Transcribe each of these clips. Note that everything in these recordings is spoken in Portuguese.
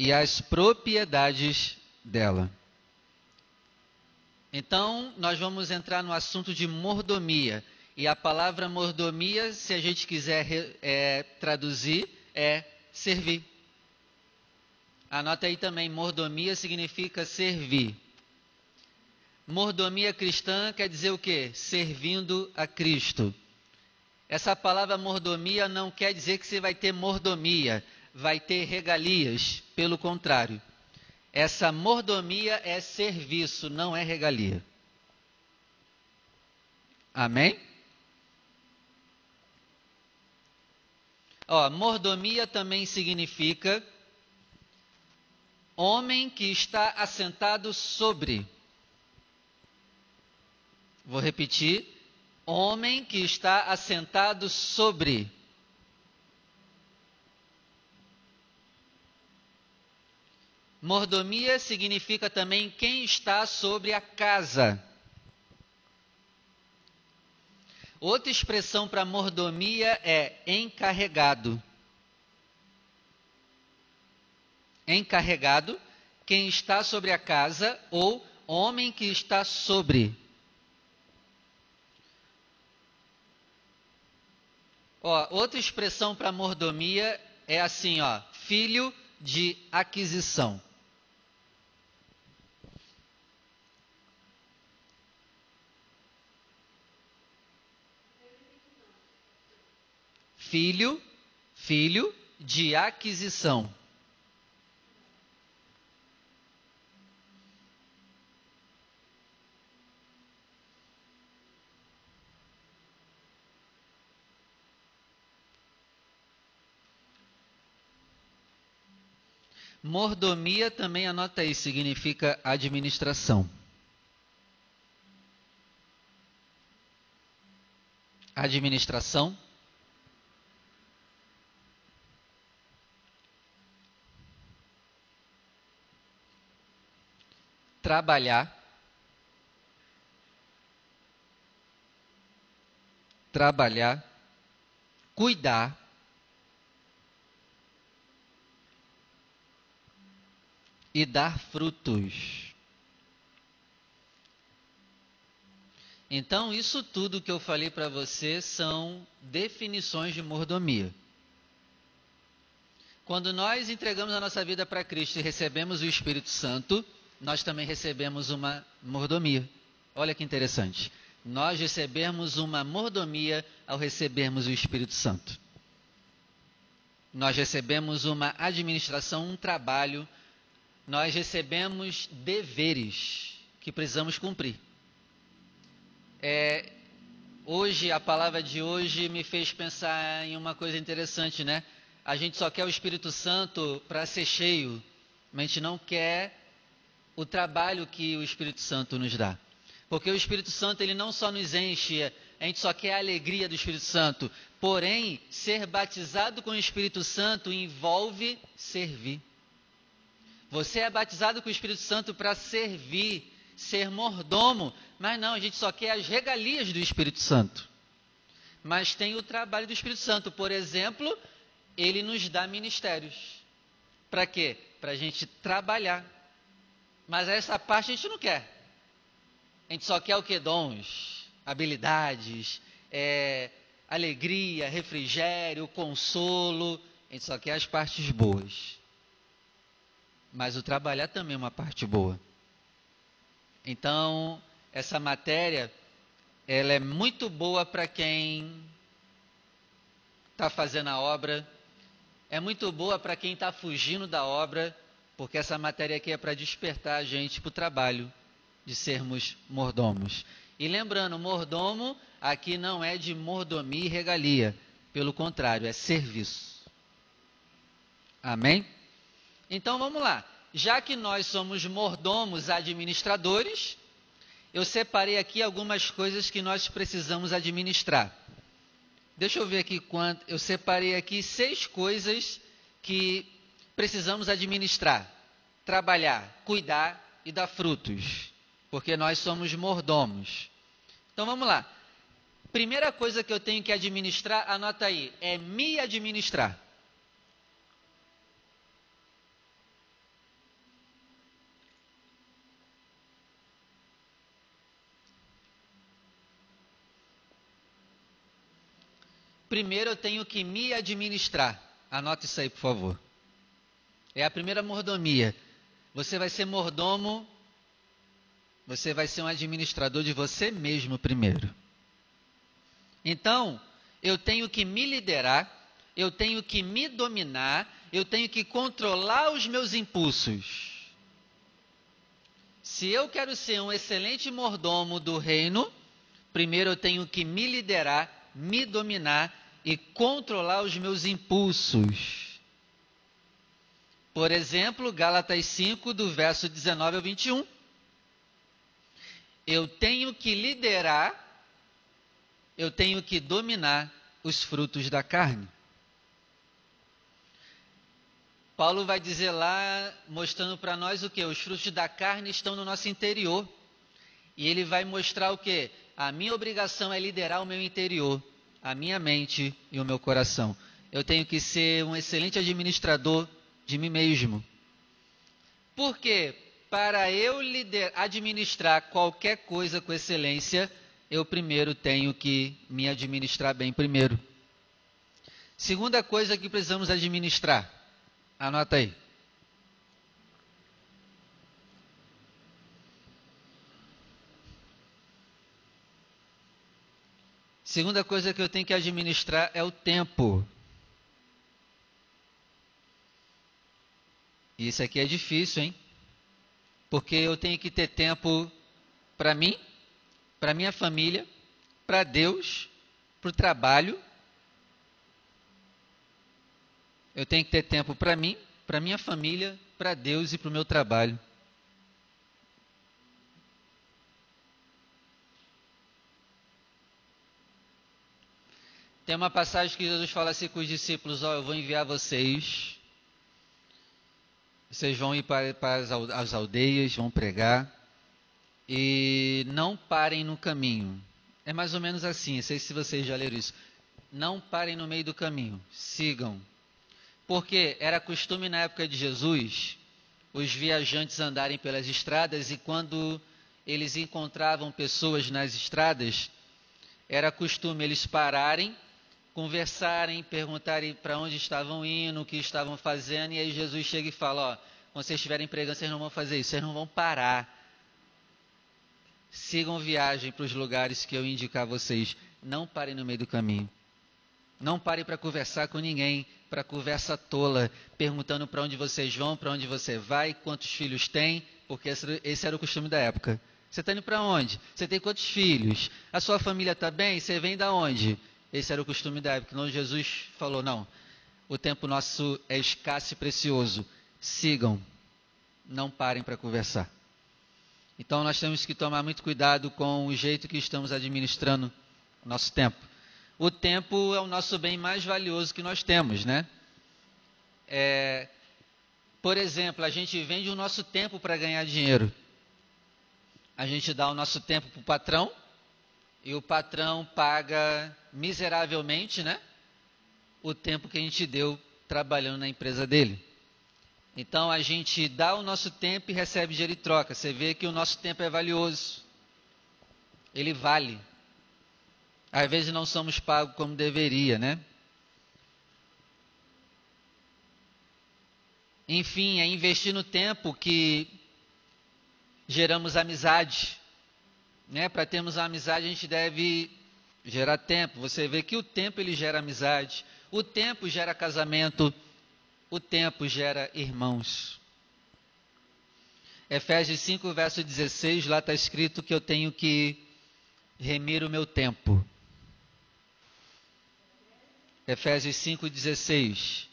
e as propriedades dela. Então, nós vamos entrar no assunto de mordomia. E a palavra mordomia, se a gente quiser é, traduzir, é servir. Anota aí também: mordomia significa servir. Mordomia cristã quer dizer o quê? Servindo a Cristo. Essa palavra mordomia não quer dizer que você vai ter mordomia, vai ter regalias, pelo contrário. Essa mordomia é serviço, não é regalia. Amém? Ó, mordomia também significa homem que está assentado sobre. Vou repetir: homem que está assentado sobre. Mordomia significa também quem está sobre a casa. Outra expressão para mordomia é encarregado. Encarregado, quem está sobre a casa ou homem que está sobre. Ó, outra expressão para mordomia é assim, ó, filho de aquisição. Filho, filho de aquisição. Mordomia também anota aí, significa administração. Administração trabalhar, trabalhar, cuidar, e dar frutos. Então, isso tudo que eu falei para você são definições de mordomia. Quando nós entregamos a nossa vida para Cristo e recebemos o Espírito Santo, nós também recebemos uma mordomia. Olha que interessante. Nós recebemos uma mordomia ao recebermos o Espírito Santo. Nós recebemos uma administração, um trabalho, nós recebemos deveres que precisamos cumprir. É, hoje, a palavra de hoje me fez pensar em uma coisa interessante, né? A gente só quer o Espírito Santo para ser cheio, mas a gente não quer o trabalho que o Espírito Santo nos dá. Porque o Espírito Santo, ele não só nos enche, a gente só quer a alegria do Espírito Santo. Porém, ser batizado com o Espírito Santo envolve servir. Você é batizado com o Espírito Santo para servir, ser mordomo. Mas não, a gente só quer as regalias do Espírito Santo. Mas tem o trabalho do Espírito Santo. Por exemplo, ele nos dá ministérios. Para quê? Para a gente trabalhar mas essa parte a gente não quer. A gente só quer o que? Dons, habilidades, é, alegria, refrigério, consolo. A gente só quer as partes boas. Mas o trabalhar também é uma parte boa. Então, essa matéria, ela é muito boa para quem está fazendo a obra, é muito boa para quem está fugindo da obra, porque essa matéria aqui é para despertar a gente para o trabalho de sermos mordomos. E lembrando, mordomo aqui não é de mordomia e regalia, pelo contrário, é serviço. Amém? Então vamos lá. Já que nós somos mordomos administradores, eu separei aqui algumas coisas que nós precisamos administrar. Deixa eu ver aqui quanto. Eu separei aqui seis coisas que precisamos administrar, trabalhar, cuidar e dar frutos, porque nós somos mordomos. Então vamos lá. Primeira coisa que eu tenho que administrar, anota aí, é me administrar. Primeiro eu tenho que me administrar. Anota isso aí, por favor. É a primeira mordomia. Você vai ser mordomo, você vai ser um administrador de você mesmo primeiro. Então, eu tenho que me liderar, eu tenho que me dominar, eu tenho que controlar os meus impulsos. Se eu quero ser um excelente mordomo do reino, primeiro eu tenho que me liderar, me dominar e controlar os meus impulsos. Por exemplo, Gálatas 5, do verso 19 ao 21. Eu tenho que liderar, eu tenho que dominar os frutos da carne. Paulo vai dizer lá, mostrando para nós o que? Os frutos da carne estão no nosso interior. E ele vai mostrar o que? A minha obrigação é liderar o meu interior, a minha mente e o meu coração. Eu tenho que ser um excelente administrador de mim mesmo. Por quê? Para eu lider, administrar qualquer coisa com excelência, eu primeiro tenho que me administrar bem primeiro. Segunda coisa que precisamos administrar Anota aí. Segunda coisa que eu tenho que administrar é o tempo. E isso aqui é difícil, hein? Porque eu tenho que ter tempo para mim, para minha família, para Deus, para o trabalho Eu tenho que ter tempo para mim, para minha família, para Deus e para o meu trabalho. Tem uma passagem que Jesus fala assim com os discípulos: Ó, oh, eu vou enviar vocês. Vocês vão ir para, para as aldeias, vão pregar. E não parem no caminho. É mais ou menos assim, não sei se vocês já leram isso. Não parem no meio do caminho. Sigam porque era costume na época de Jesus os viajantes andarem pelas estradas e quando eles encontravam pessoas nas estradas, era costume eles pararem, conversarem, perguntarem para onde estavam indo, o que estavam fazendo, e aí Jesus chega e fala: Ó, quando vocês estiverem pregando, vocês não vão fazer isso, vocês não vão parar. Sigam viagem para os lugares que eu indicar a vocês. Não parem no meio do caminho. Não pare para conversar com ninguém, para conversa tola, perguntando para onde vocês vão, para onde você vai, quantos filhos tem, porque esse era o costume da época. Você está indo para onde? Você tem quantos filhos? A sua família está bem? Você vem da onde? Esse era o costume da época. Então Jesus falou: não, o tempo nosso é escasso e precioso. Sigam, não parem para conversar. Então nós temos que tomar muito cuidado com o jeito que estamos administrando o nosso tempo o tempo é o nosso bem mais valioso que nós temos, né? É, por exemplo, a gente vende o nosso tempo para ganhar dinheiro. A gente dá o nosso tempo para o patrão e o patrão paga miseravelmente, né? O tempo que a gente deu trabalhando na empresa dele. Então a gente dá o nosso tempo e recebe dinheiro em troca. Você vê que o nosso tempo é valioso. Ele vale. Às vezes não somos pagos como deveria, né? Enfim, é investir no tempo que geramos amizade. Né? Para termos uma amizade, a gente deve gerar tempo. Você vê que o tempo ele gera amizade, o tempo gera casamento, o tempo gera irmãos. Efésios 5, verso 16, lá está escrito que eu tenho que remir o meu tempo. Efésios 5,16.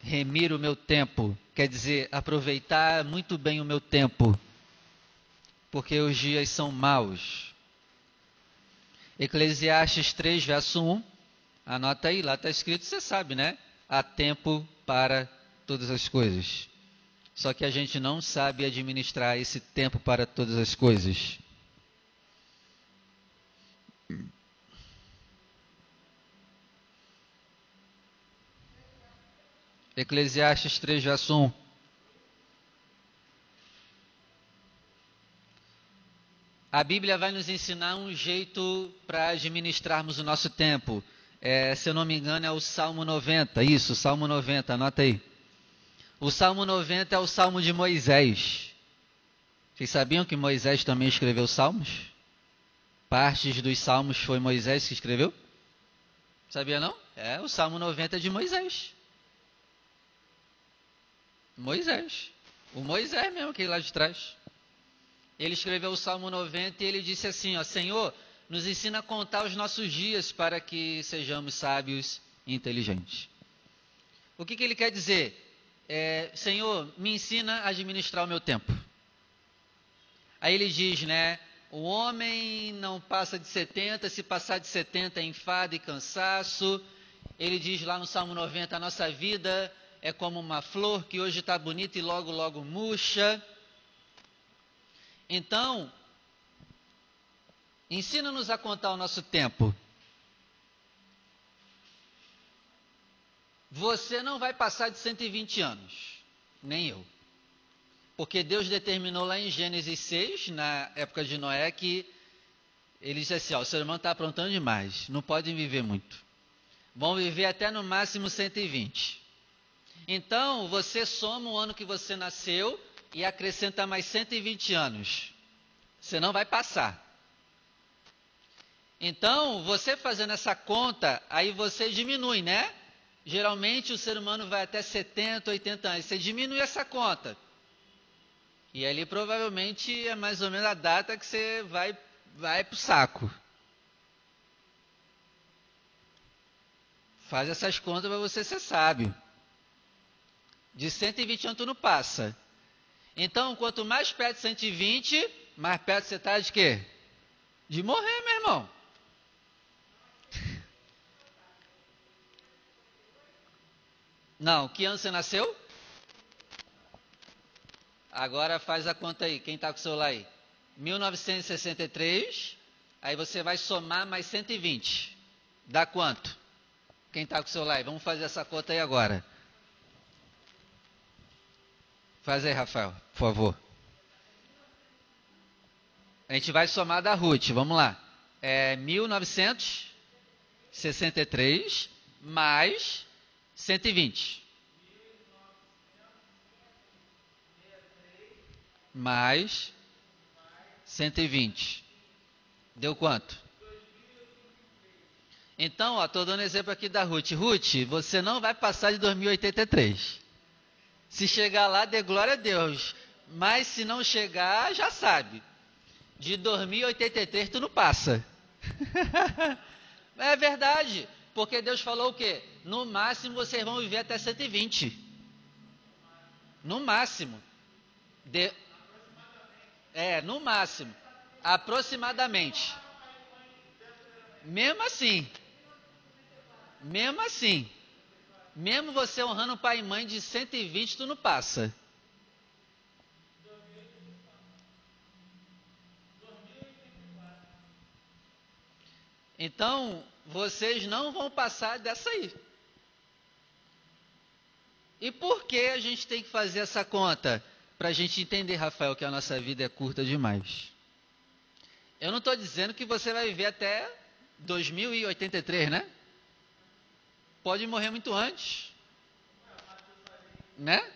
Remir o meu tempo, quer dizer, aproveitar muito bem o meu tempo, porque os dias são maus. Eclesiastes 3, verso 1. Anota aí, lá está escrito, você sabe, né? Há tempo para todas as coisas. Só que a gente não sabe administrar esse tempo para todas as coisas. Eclesiastes 3, verso 1. A Bíblia vai nos ensinar um jeito para administrarmos o nosso tempo. É, se eu não me engano, é o Salmo 90. Isso, Salmo 90, anota aí. O Salmo 90 é o Salmo de Moisés. Vocês sabiam que Moisés também escreveu salmos? Partes dos salmos foi Moisés que escreveu? Sabia não? É o Salmo 90 de Moisés. Moisés. O Moisés mesmo, que lá de trás. Ele escreveu o Salmo 90 e ele disse assim: ó, Senhor, nos ensina a contar os nossos dias para que sejamos sábios e inteligentes. O que, que ele quer dizer? É, Senhor, me ensina a administrar o meu tempo. Aí ele diz, né? O homem não passa de 70, se passar de 70 é enfado e cansaço. Ele diz lá no Salmo 90: a nossa vida é como uma flor que hoje está bonita e logo, logo murcha. Então, ensina-nos a contar o nosso tempo. Você não vai passar de 120 anos, nem eu. Porque Deus determinou lá em Gênesis 6, na época de Noé, que ele disse assim: ó, o ser humano está aprontando demais, não podem viver muito. Vão viver até no máximo 120. Então, você soma o ano que você nasceu e acrescenta mais 120 anos. Você não vai passar. Então, você fazendo essa conta, aí você diminui, né? Geralmente o ser humano vai até 70, 80 anos. Você diminui essa conta. E ali provavelmente é mais ou menos a data que você vai, vai para o saco. Faz essas contas para você ser sábio. De 120 anos tu não passa. Então, quanto mais perto de 120, mais perto você está de quê? De morrer, meu irmão. Não, que ano você nasceu? Agora faz a conta aí, quem está com o celular aí? 1963, aí você vai somar mais 120. Dá quanto? Quem está com o celular aí? Vamos fazer essa conta aí agora. Faz aí, Rafael, por favor. A gente vai somar da Ruth, vamos lá. É 1963 mais 120. Mais 120. Deu quanto? Então, estou dando exemplo aqui da Ruth. Ruth, você não vai passar de 2083. Se chegar lá, dê glória a Deus. Mas se não chegar, já sabe. De 2083 tu não passa. é verdade. Porque Deus falou o quê? No máximo vocês vão viver até 120. No máximo. De... É, no máximo. Aproximadamente. Mesmo assim. Mesmo assim. Mesmo você honrando pai e mãe de 120, tu não passa. Então, vocês não vão passar dessa aí. E por que a gente tem que fazer essa conta? Para a gente entender, Rafael, que a nossa vida é curta demais. Eu não estou dizendo que você vai viver até 2083, né? Pode morrer muito antes. Né?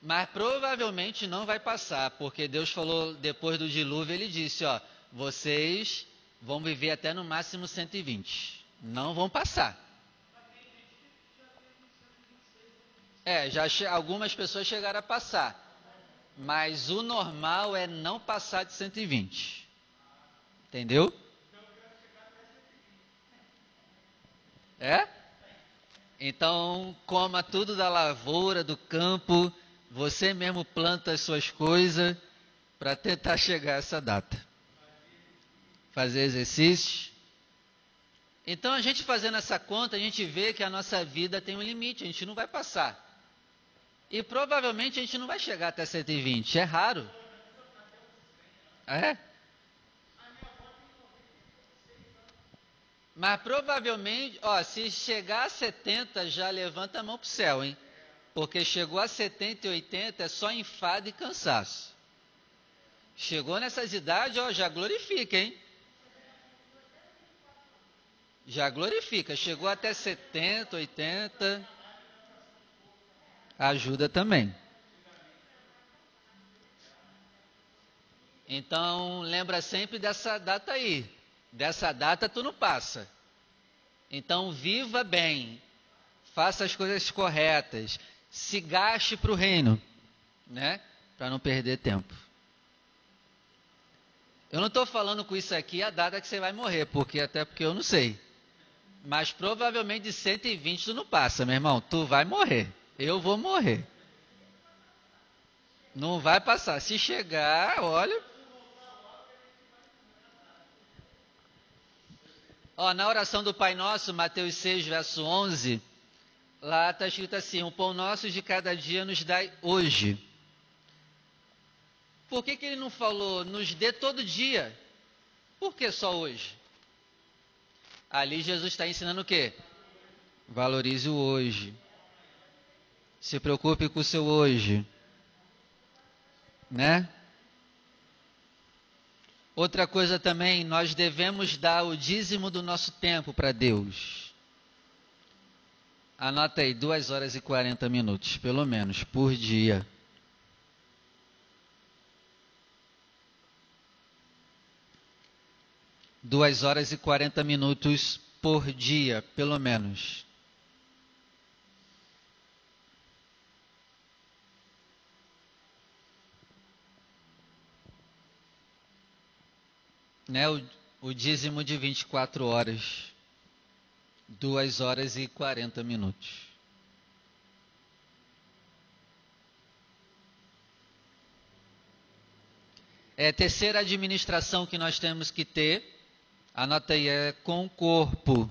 Mas provavelmente não vai passar, porque Deus falou depois do dilúvio, ele disse, ó, vocês vão viver até no máximo 120. Não vão passar. É, já algumas pessoas chegaram a passar. Mas o normal é não passar de 120. Entendeu? É? Então, coma tudo da lavoura, do campo, você mesmo planta as suas coisas para tentar chegar a essa data fazer exercício. Então, a gente fazendo essa conta, a gente vê que a nossa vida tem um limite, a gente não vai passar. E provavelmente a gente não vai chegar até 120, é raro. É? Mas provavelmente, ó, se chegar a 70, já levanta a mão para o céu, hein? Porque chegou a 70 e 80 é só enfado e cansaço. Chegou nessas idades, ó, já glorifica, hein? Já glorifica. Chegou até 70, 80. Ajuda também. Então, lembra sempre dessa data aí. Dessa data tu não passa. Então, viva bem. Faça as coisas corretas. Se gaste para o reino, né? Para não perder tempo. Eu não estou falando com isso aqui a data que você vai morrer, porque até porque eu não sei. Mas provavelmente de 120 tu não passa, meu irmão. Tu vai morrer. Eu vou morrer. Não vai passar. Se chegar, olha. Na oração do Pai Nosso, Mateus 6, verso 11, lá está escrito assim: O pão nosso de cada dia nos dai hoje. Por que, que ele não falou nos dê todo dia? Por que só hoje? Ali Jesus está ensinando o quê? Valorize o hoje. Se preocupe com o seu hoje. Né? Outra coisa também, nós devemos dar o dízimo do nosso tempo para Deus. Anota aí, 2 horas e 40 minutos, pelo menos, por dia. Duas horas e 40 minutos por dia, pelo menos. Né, o, o dízimo de 24 horas, 2 horas e 40 minutos. É a terceira administração que nós temos que ter, anota aí, é com o corpo.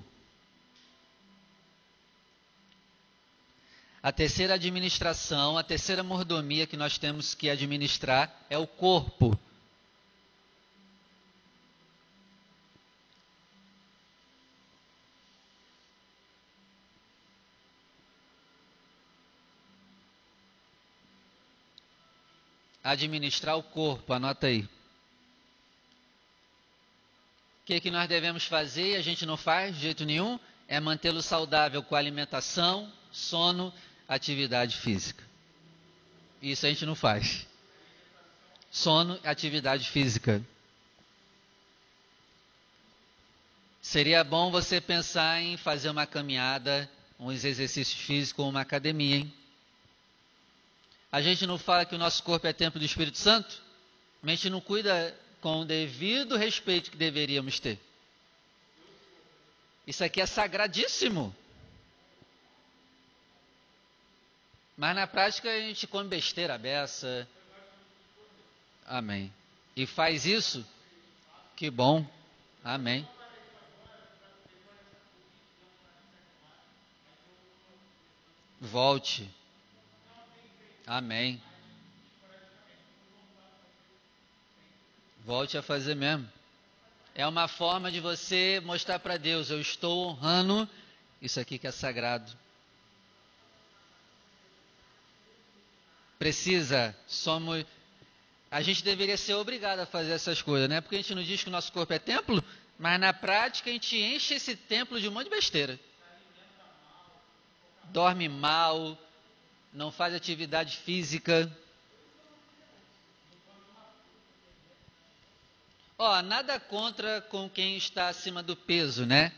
A terceira administração, a terceira mordomia que nós temos que administrar é o corpo. Administrar o corpo, anota aí. O que, que nós devemos fazer e a gente não faz de jeito nenhum? É mantê-lo saudável com alimentação, sono, atividade física. Isso a gente não faz. Sono, atividade física. Seria bom você pensar em fazer uma caminhada, uns exercícios físicos uma academia, hein? A gente não fala que o nosso corpo é templo do Espírito Santo? A gente não cuida com o devido respeito que deveríamos ter. Isso aqui é sagradíssimo. Mas na prática a gente come besteira beça. Amém. E faz isso? Que bom. Amém. Volte. Amém. Volte a fazer mesmo. É uma forma de você mostrar para Deus: eu estou honrando isso aqui que é sagrado. Precisa, somos. A gente deveria ser obrigado a fazer essas coisas, né? Porque a gente não diz que o nosso corpo é templo, mas na prática a gente enche esse templo de um monte de besteira. Dorme mal, não faz atividade física. Ó, nada contra com quem está acima do peso, né?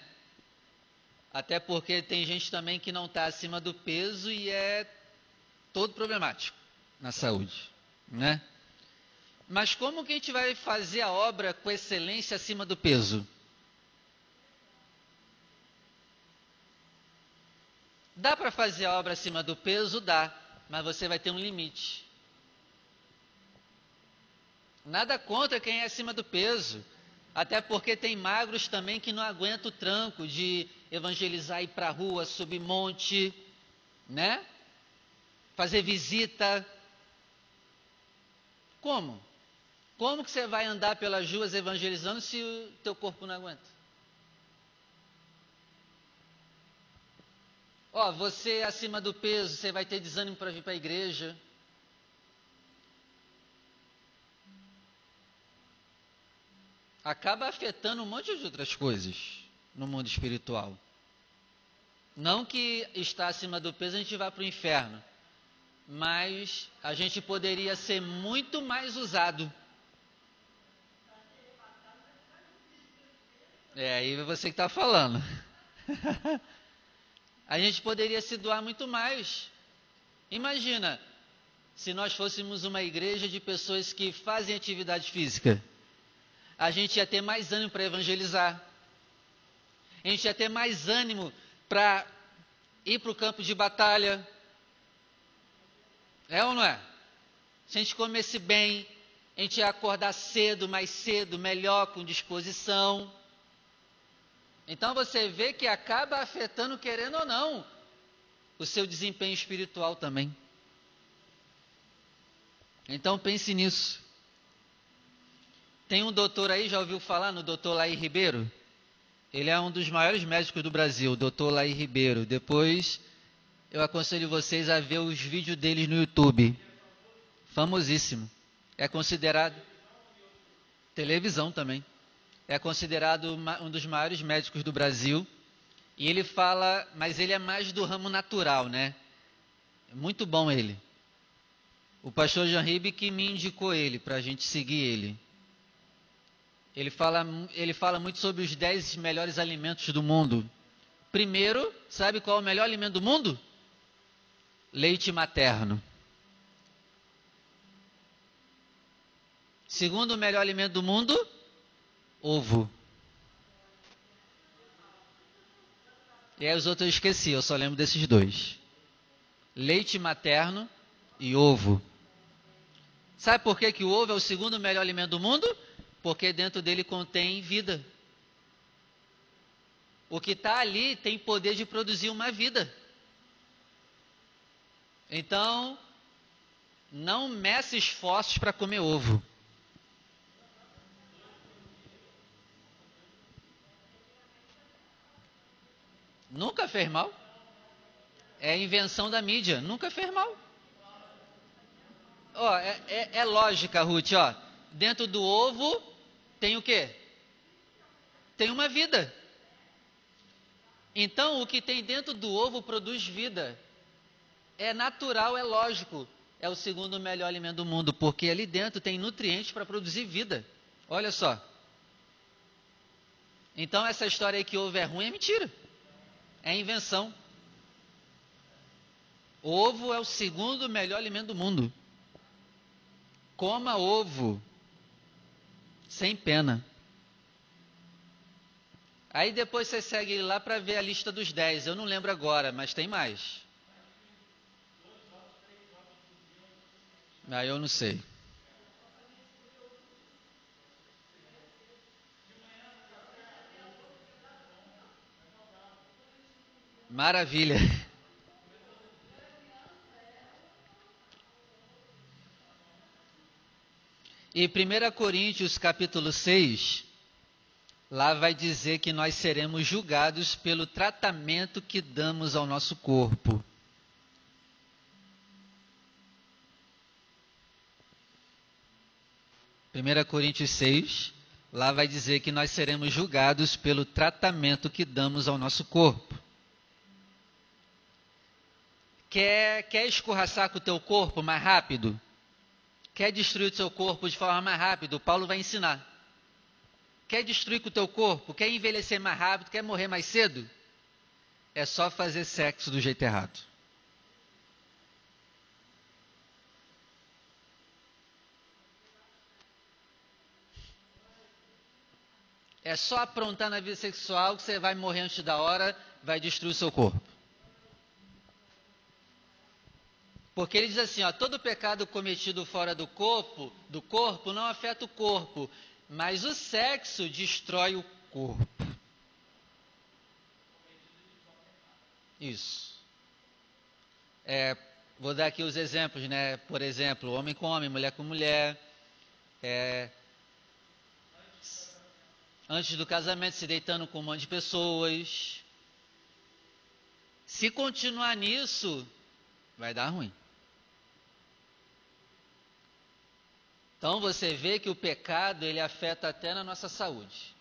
Até porque tem gente também que não está acima do peso e é todo problemático na saúde, né? Mas como que a gente vai fazer a obra com excelência acima do peso? Dá para fazer a obra acima do peso? Dá, mas você vai ter um limite. Nada contra quem é acima do peso, até porque tem magros também que não aguentam o tranco de evangelizar, ir para a rua, subir monte, né? Fazer visita. Como? Como que você vai andar pelas ruas evangelizando se o teu corpo não aguenta? Ó, você acima do peso, você vai ter desânimo para vir para a igreja. Acaba afetando um monte de outras coisas, no mundo espiritual. Não que está acima do peso a gente vá para o inferno, mas a gente poderia ser muito mais usado. É, aí você que está falando. a gente poderia se doar muito mais. Imagina, se nós fôssemos uma igreja de pessoas que fazem atividade física. A gente ia ter mais ânimo para evangelizar. A gente ia ter mais ânimo para ir para o campo de batalha. É ou não é? Se a gente comesse bem, a gente ia acordar cedo, mais cedo, melhor, com disposição. Então você vê que acaba afetando, querendo ou não, o seu desempenho espiritual também. Então pense nisso. Tem um doutor aí, já ouviu falar no doutor Laí Ribeiro? Ele é um dos maiores médicos do Brasil, o doutor Laí Ribeiro. Depois eu aconselho vocês a ver os vídeos deles no YouTube. Famosíssimo. É considerado. Televisão também. É considerado um dos maiores médicos do Brasil. E ele fala, mas ele é mais do ramo natural, né? Muito bom ele. O pastor Jean Ribe que me indicou ele, para a gente seguir ele. Ele fala, ele fala muito sobre os 10 melhores alimentos do mundo. Primeiro, sabe qual é o melhor alimento do mundo? Leite materno. Segundo melhor alimento do mundo, ovo. E aí os outros eu esqueci, eu só lembro desses dois. Leite materno e ovo. Sabe por que, que o ovo é o segundo melhor alimento do mundo? Porque dentro dele contém vida. O que está ali tem poder de produzir uma vida. Então, não meça esforços para comer ovo. Nunca fez mal. É invenção da mídia. Nunca fez mal. Ó, é, é, é lógica, Ruth, ó. Dentro do ovo tem o quê? Tem uma vida. Então, o que tem dentro do ovo produz vida. É natural, é lógico. É o segundo melhor alimento do mundo, porque ali dentro tem nutrientes para produzir vida. Olha só. Então, essa história aí que ovo é ruim é mentira. É invenção. Ovo é o segundo melhor alimento do mundo. Coma ovo sem pena. Aí depois você segue lá para ver a lista dos 10. Eu não lembro agora, mas tem mais. Aí ah, eu não sei. Maravilha. E 1 Coríntios capítulo 6, lá vai dizer que nós seremos julgados pelo tratamento que damos ao nosso corpo. Primeira Coríntios 6, lá vai dizer que nós seremos julgados pelo tratamento que damos ao nosso corpo. Quer, quer escorraçar com o teu corpo mais rápido? Quer destruir o seu corpo de forma mais rápida? Paulo vai ensinar. Quer destruir com o teu corpo? Quer envelhecer mais rápido? Quer morrer mais cedo? É só fazer sexo do jeito errado. É só aprontar na vida sexual que você vai morrer antes da hora, vai destruir o seu corpo. Porque ele diz assim, ó, todo pecado cometido fora do corpo, do corpo não afeta o corpo, mas o sexo destrói o corpo. Isso. É, vou dar aqui os exemplos, né? Por exemplo, homem com homem, mulher com mulher. É, antes do casamento, se deitando com um monte de pessoas. Se continuar nisso, vai dar ruim. Então você vê que o pecado ele afeta até na nossa saúde.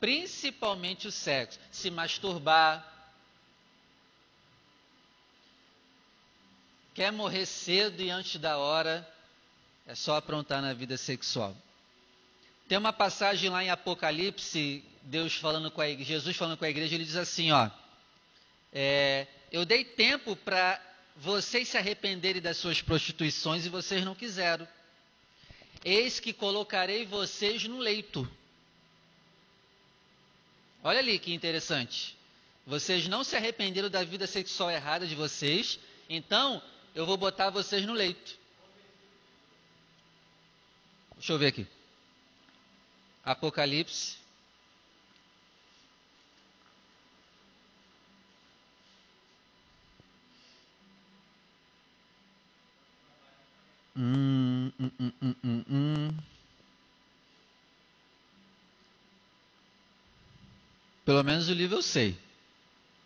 principalmente o sexo, se masturbar. Quer morrer cedo e antes da hora, é só aprontar na vida sexual. Tem uma passagem lá em Apocalipse, Deus falando com a igreja, Jesus falando com a igreja, ele diz assim, ó, é, eu dei tempo para vocês se arrependerem das suas prostituições e vocês não quiseram. Eis que colocarei vocês no leito. Olha ali que interessante. Vocês não se arrependeram da vida sexual errada de vocês, então eu vou botar vocês no leito. Deixa eu ver aqui. Apocalipse. Hum, hum, hum, hum, hum, hum. Pelo menos o livro eu sei.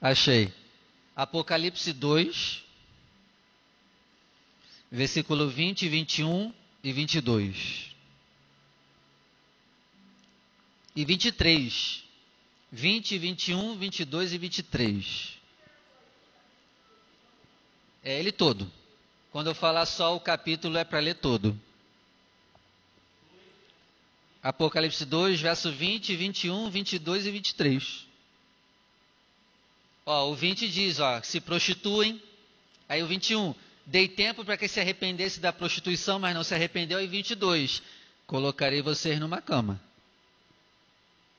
Achei. Apocalipse 2, versículo 20, 21 e 22. e 23. 20, 21, 22 e 23. É ele todo. Quando eu falar só o capítulo, é para ler todo. Apocalipse 2, verso 20, 21, 22 e 23. Ó, o 20 diz, ó, se prostituem. Aí o 21, dei tempo para que se arrependesse da prostituição, mas não se arrependeu. E 22, colocarei vocês numa cama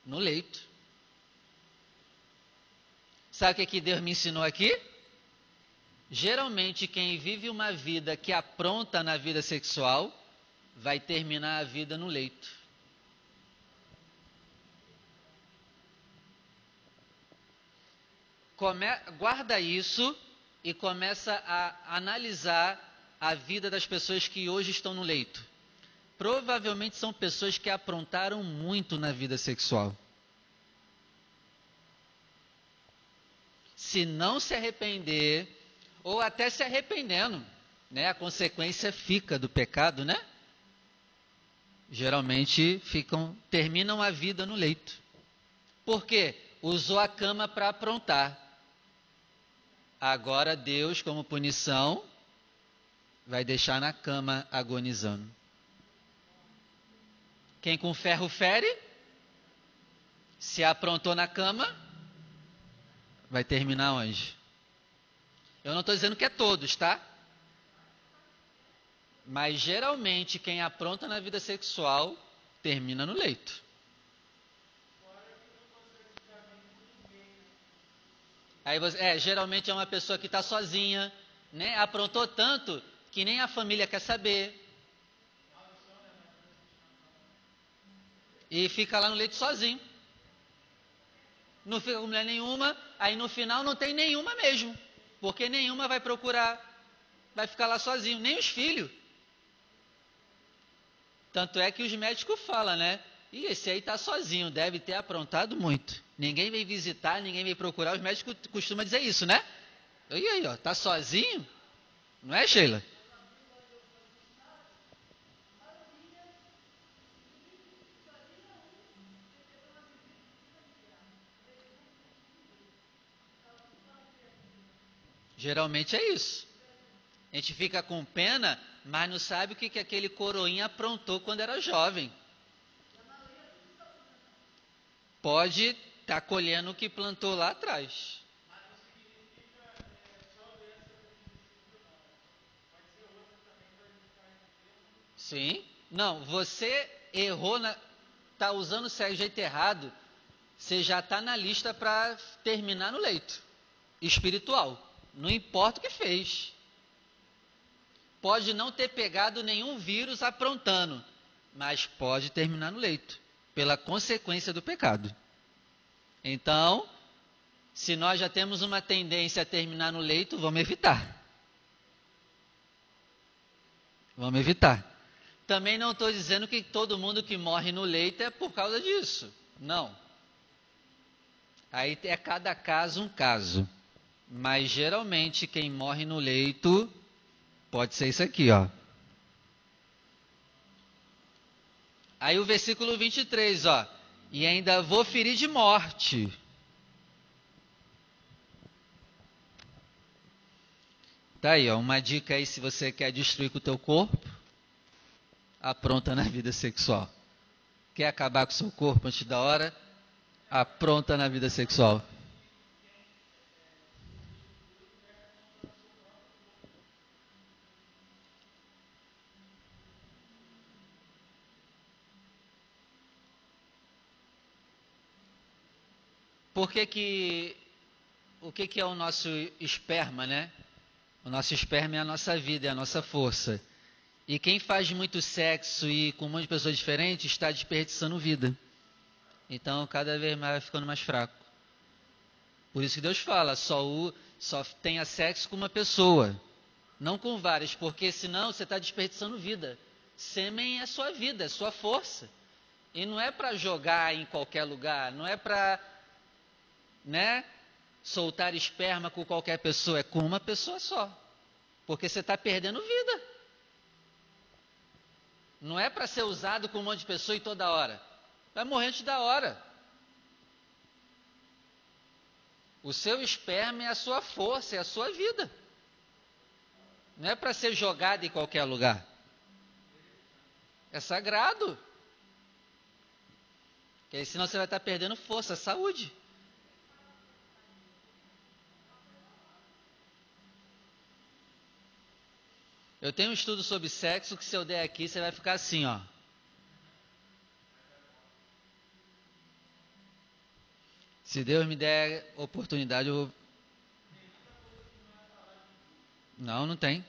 no leito. Sabe o que, que Deus me ensinou aqui? Geralmente, quem vive uma vida que apronta na vida sexual, vai terminar a vida no leito. Come, guarda isso e começa a analisar a vida das pessoas que hoje estão no leito provavelmente são pessoas que aprontaram muito na vida sexual. Se não se arrepender, ou até se arrependendo, né? A consequência fica do pecado, né? Geralmente ficam, terminam a vida no leito. Por quê? Usou a cama para aprontar. Agora Deus, como punição, vai deixar na cama agonizando. Quem com ferro fere, se aprontou na cama, vai terminar onde? Eu não estou dizendo que é todos, tá? Mas geralmente quem apronta na vida sexual termina no leito. Aí você, é, geralmente é uma pessoa que está sozinha, né? Aprontou tanto que nem a família quer saber. E fica lá no leito sozinho. Não fica com mulher nenhuma, aí no final não tem nenhuma mesmo. Porque nenhuma vai procurar, vai ficar lá sozinho, nem os filhos. Tanto é que os médicos falam, né? E esse aí está sozinho, deve ter aprontado muito. Ninguém vem visitar, ninguém vem procurar. Os médicos costumam dizer isso, né? E aí, ó, tá sozinho? Não é, Sheila? Geralmente é isso. A gente fica com pena, mas não sabe o que, que aquele coroinha aprontou quando era jovem. Pode estar tá colhendo o que plantou lá atrás. Sim. Não, você errou, está usando o jeito errado, você já está na lista para terminar no leito espiritual. Não importa o que fez. Pode não ter pegado nenhum vírus aprontando, mas pode terminar no leito, pela consequência do pecado. Então, se nós já temos uma tendência a terminar no leito, vamos evitar. Vamos evitar. Também não estou dizendo que todo mundo que morre no leito é por causa disso. Não. Aí é cada caso um caso. Mas geralmente quem morre no leito pode ser isso aqui, ó. Aí o versículo 23, ó. E ainda vou ferir de morte. Tá aí, ó, uma dica aí se você quer destruir com o teu corpo, apronta na vida sexual. Quer acabar com o seu corpo antes da hora? Apronta na vida sexual. Por que que o que que é o nosso esperma, né? O nosso esperma é a nossa vida, é a nossa força. E quem faz muito sexo e com um monte de pessoas diferentes está desperdiçando vida. Então, cada vez mais vai ficando mais fraco. Por isso que Deus fala, só, o, só tenha sexo com uma pessoa, não com várias, porque senão você está desperdiçando vida. Sêmen é sua vida, é sua força. E não é para jogar em qualquer lugar, não é para né, soltar esperma com qualquer pessoa, é com uma pessoa só. Porque você está perdendo vida. Não é para ser usado com um monte de pessoa e toda hora. Vai morrer antes da hora. O seu esperma é a sua força, é a sua vida. Não é para ser jogado em qualquer lugar. É sagrado. Porque senão você vai estar perdendo força, saúde. Eu tenho um estudo sobre sexo que se eu der aqui, você vai ficar assim, ó. Se Deus me der oportunidade, eu vou. Não, não tem.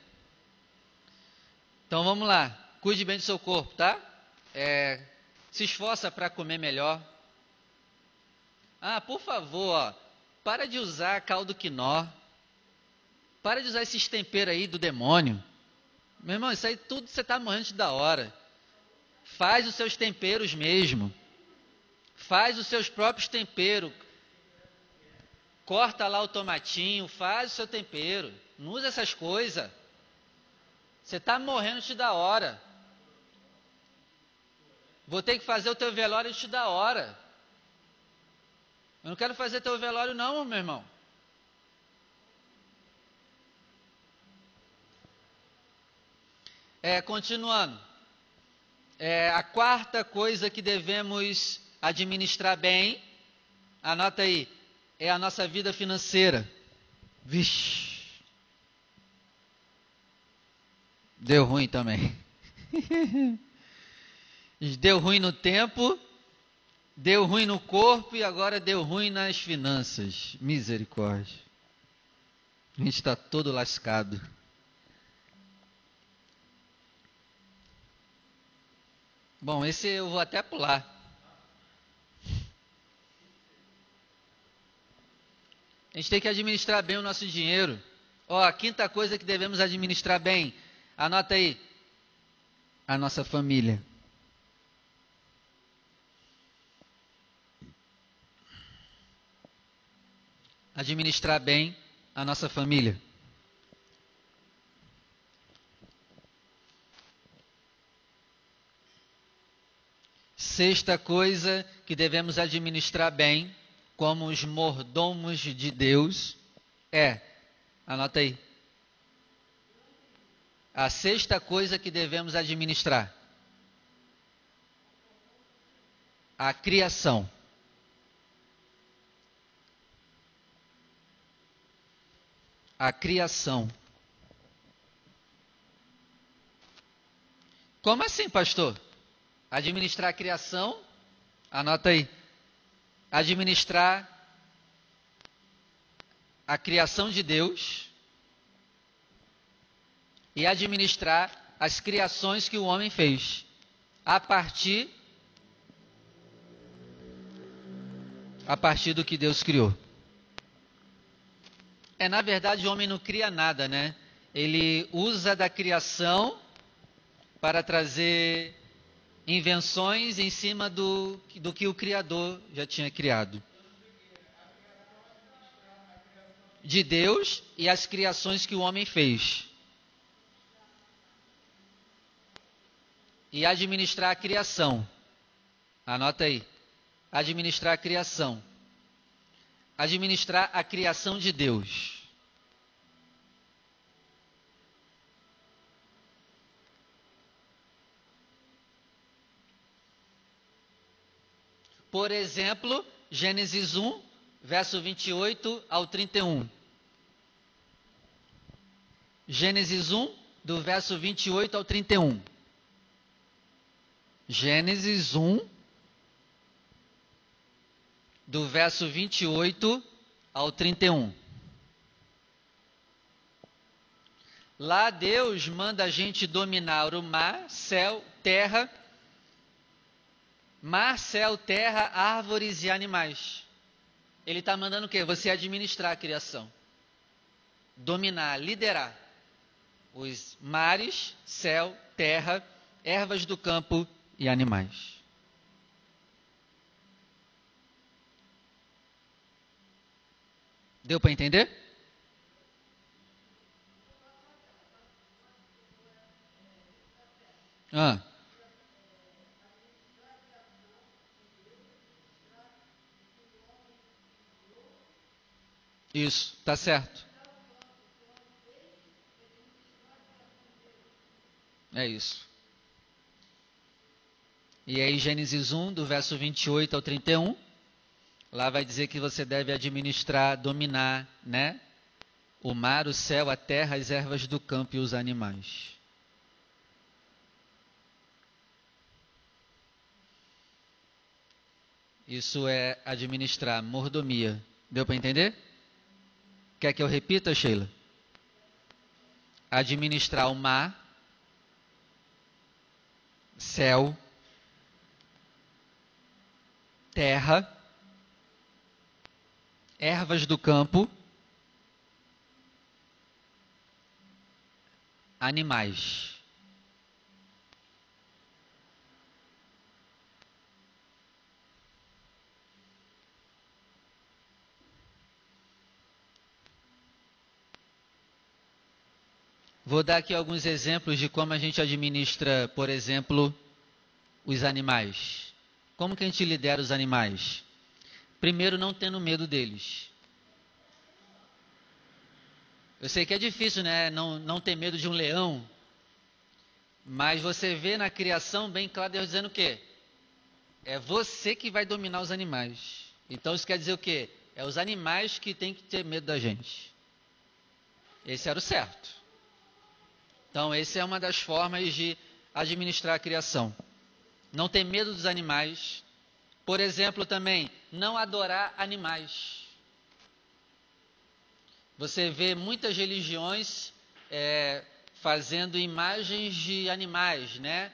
Então vamos lá. Cuide bem do seu corpo, tá? É, se esforça para comer melhor. Ah, por favor, ó, para de usar caldo quinó. Para de usar esses temperos aí do demônio. Meu irmão, isso aí tudo você está morrendo da hora. Faz os seus temperos mesmo. Faz os seus próprios temperos. Corta lá o tomatinho, faz o seu tempero. Não usa essas coisas. Você está morrendo te da hora. Vou ter que fazer o teu velório te da hora. Eu não quero fazer teu velório não, meu irmão. É, continuando. É, a quarta coisa que devemos administrar bem, anota aí, é a nossa vida financeira. Vixe. Deu ruim também. deu ruim no tempo, deu ruim no corpo e agora deu ruim nas finanças. Misericórdia. A gente está todo lascado. Bom, esse eu vou até pular. A gente tem que administrar bem o nosso dinheiro. Ó, a quinta coisa que devemos administrar bem, anota aí, a nossa família. Administrar bem a nossa família. Sexta coisa que devemos administrar bem, como os mordomos de Deus, é, anota aí, a sexta coisa que devemos administrar, a criação. A criação. Como assim, pastor? Administrar a criação, anota aí. Administrar a criação de Deus e administrar as criações que o homem fez a partir a partir do que Deus criou. É na verdade o homem não cria nada, né? Ele usa da criação para trazer invenções em cima do, do que o Criador já tinha criado. De Deus e as criações que o homem fez. E administrar a criação. Anota aí. administrar a criação. Administrar a criação de Deus. Por exemplo, Gênesis 1, verso 28 ao 31. Gênesis 1, do verso 28 ao 31. Gênesis 1, do verso 28 ao 31. Lá Deus manda a gente dominar o mar, céu, terra Mar, céu, terra, árvores e animais. Ele está mandando o quê? Você administrar a criação. Dominar, liderar. Os mares, céu, terra, ervas do campo e animais. Deu para entender? Ah. Isso, tá certo. É isso. E aí, Gênesis 1, do verso 28 ao 31, lá vai dizer que você deve administrar, dominar, né? O mar, o céu, a terra, as ervas do campo e os animais. Isso é administrar, mordomia. Deu para entender? Quer que eu repita, Sheila? Administrar o mar, céu, terra, ervas do campo, animais. Vou dar aqui alguns exemplos de como a gente administra, por exemplo, os animais. Como que a gente lidera os animais? Primeiro, não tendo medo deles. Eu sei que é difícil, né? Não, não ter medo de um leão. Mas você vê na criação bem claro Deus dizendo o quê? É você que vai dominar os animais. Então isso quer dizer o quê? É os animais que têm que ter medo da gente. Esse era o certo. Então, essa é uma das formas de administrar a criação. Não ter medo dos animais. Por exemplo, também, não adorar animais. Você vê muitas religiões é, fazendo imagens de animais, né?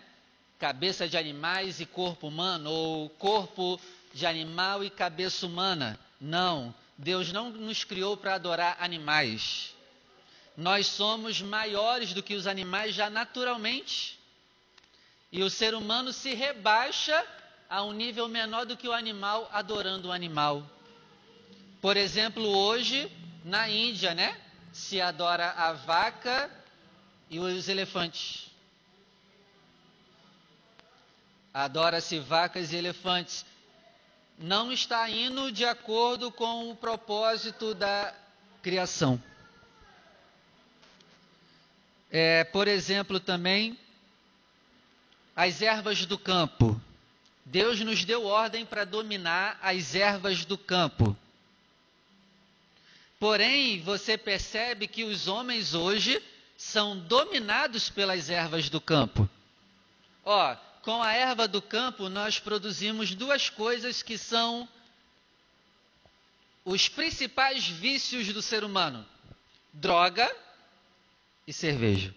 Cabeça de animais e corpo humano, ou corpo de animal e cabeça humana. Não, Deus não nos criou para adorar animais nós somos maiores do que os animais já naturalmente. E o ser humano se rebaixa a um nível menor do que o animal adorando o animal. Por exemplo, hoje na Índia, né? Se adora a vaca e os elefantes. Adora-se vacas e elefantes. Não está indo de acordo com o propósito da criação. É, por exemplo, também as ervas do campo. Deus nos deu ordem para dominar as ervas do campo. Porém, você percebe que os homens hoje são dominados pelas ervas do campo. Ó, com a erva do campo nós produzimos duas coisas que são os principais vícios do ser humano: droga e cerveja.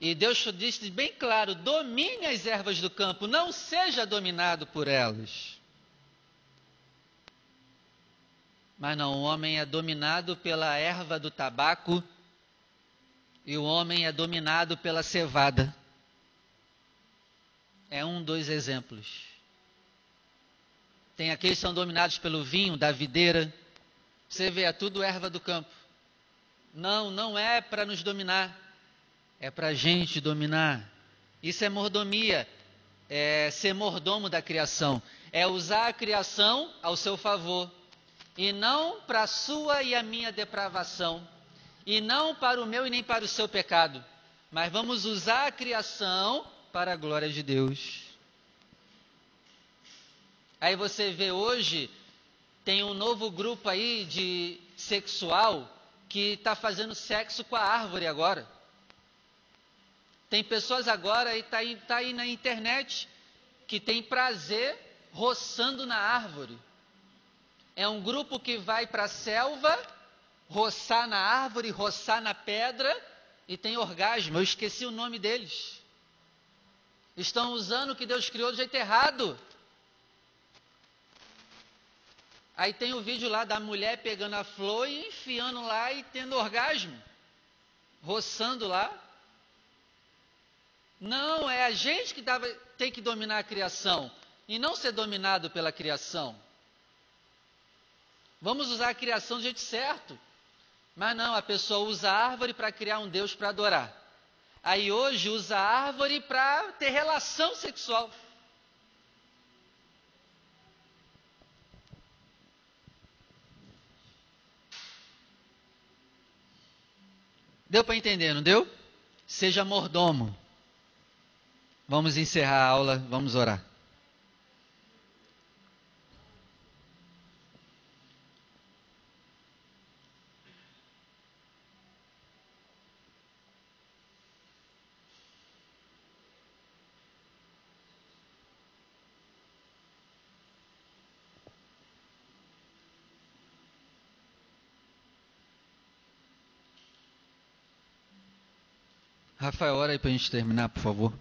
E Deus disse bem claro: domine as ervas do campo, não seja dominado por elas. Mas não, o homem é dominado pela erva do tabaco e o homem é dominado pela cevada. É um dos exemplos. Tem aqueles que são dominados pelo vinho da videira você vê, é tudo erva do campo. Não, não é para nos dominar. É para a gente dominar. Isso é mordomia. é ser mordomo da criação, é usar a criação ao seu favor, e não para a sua e a minha depravação, e não para o meu e nem para o seu pecado, mas vamos usar a criação para a glória de Deus. Aí você vê hoje, tem um novo grupo aí de sexual que está fazendo sexo com a árvore agora. Tem pessoas agora, e está aí, tá aí na internet, que tem prazer roçando na árvore. É um grupo que vai para a selva, roçar na árvore, roçar na pedra e tem orgasmo. Eu esqueci o nome deles. Estão usando o que Deus criou do jeito errado. Aí tem o vídeo lá da mulher pegando a flor e enfiando lá e tendo orgasmo, roçando lá. Não, é a gente que dava, tem que dominar a criação e não ser dominado pela criação. Vamos usar a criação do jeito certo. Mas não, a pessoa usa a árvore para criar um Deus para adorar. Aí hoje usa a árvore para ter relação sexual. Deu para entender, não deu? Seja mordomo. Vamos encerrar a aula, vamos orar. Rafael, ora aí para a gente terminar, por favor.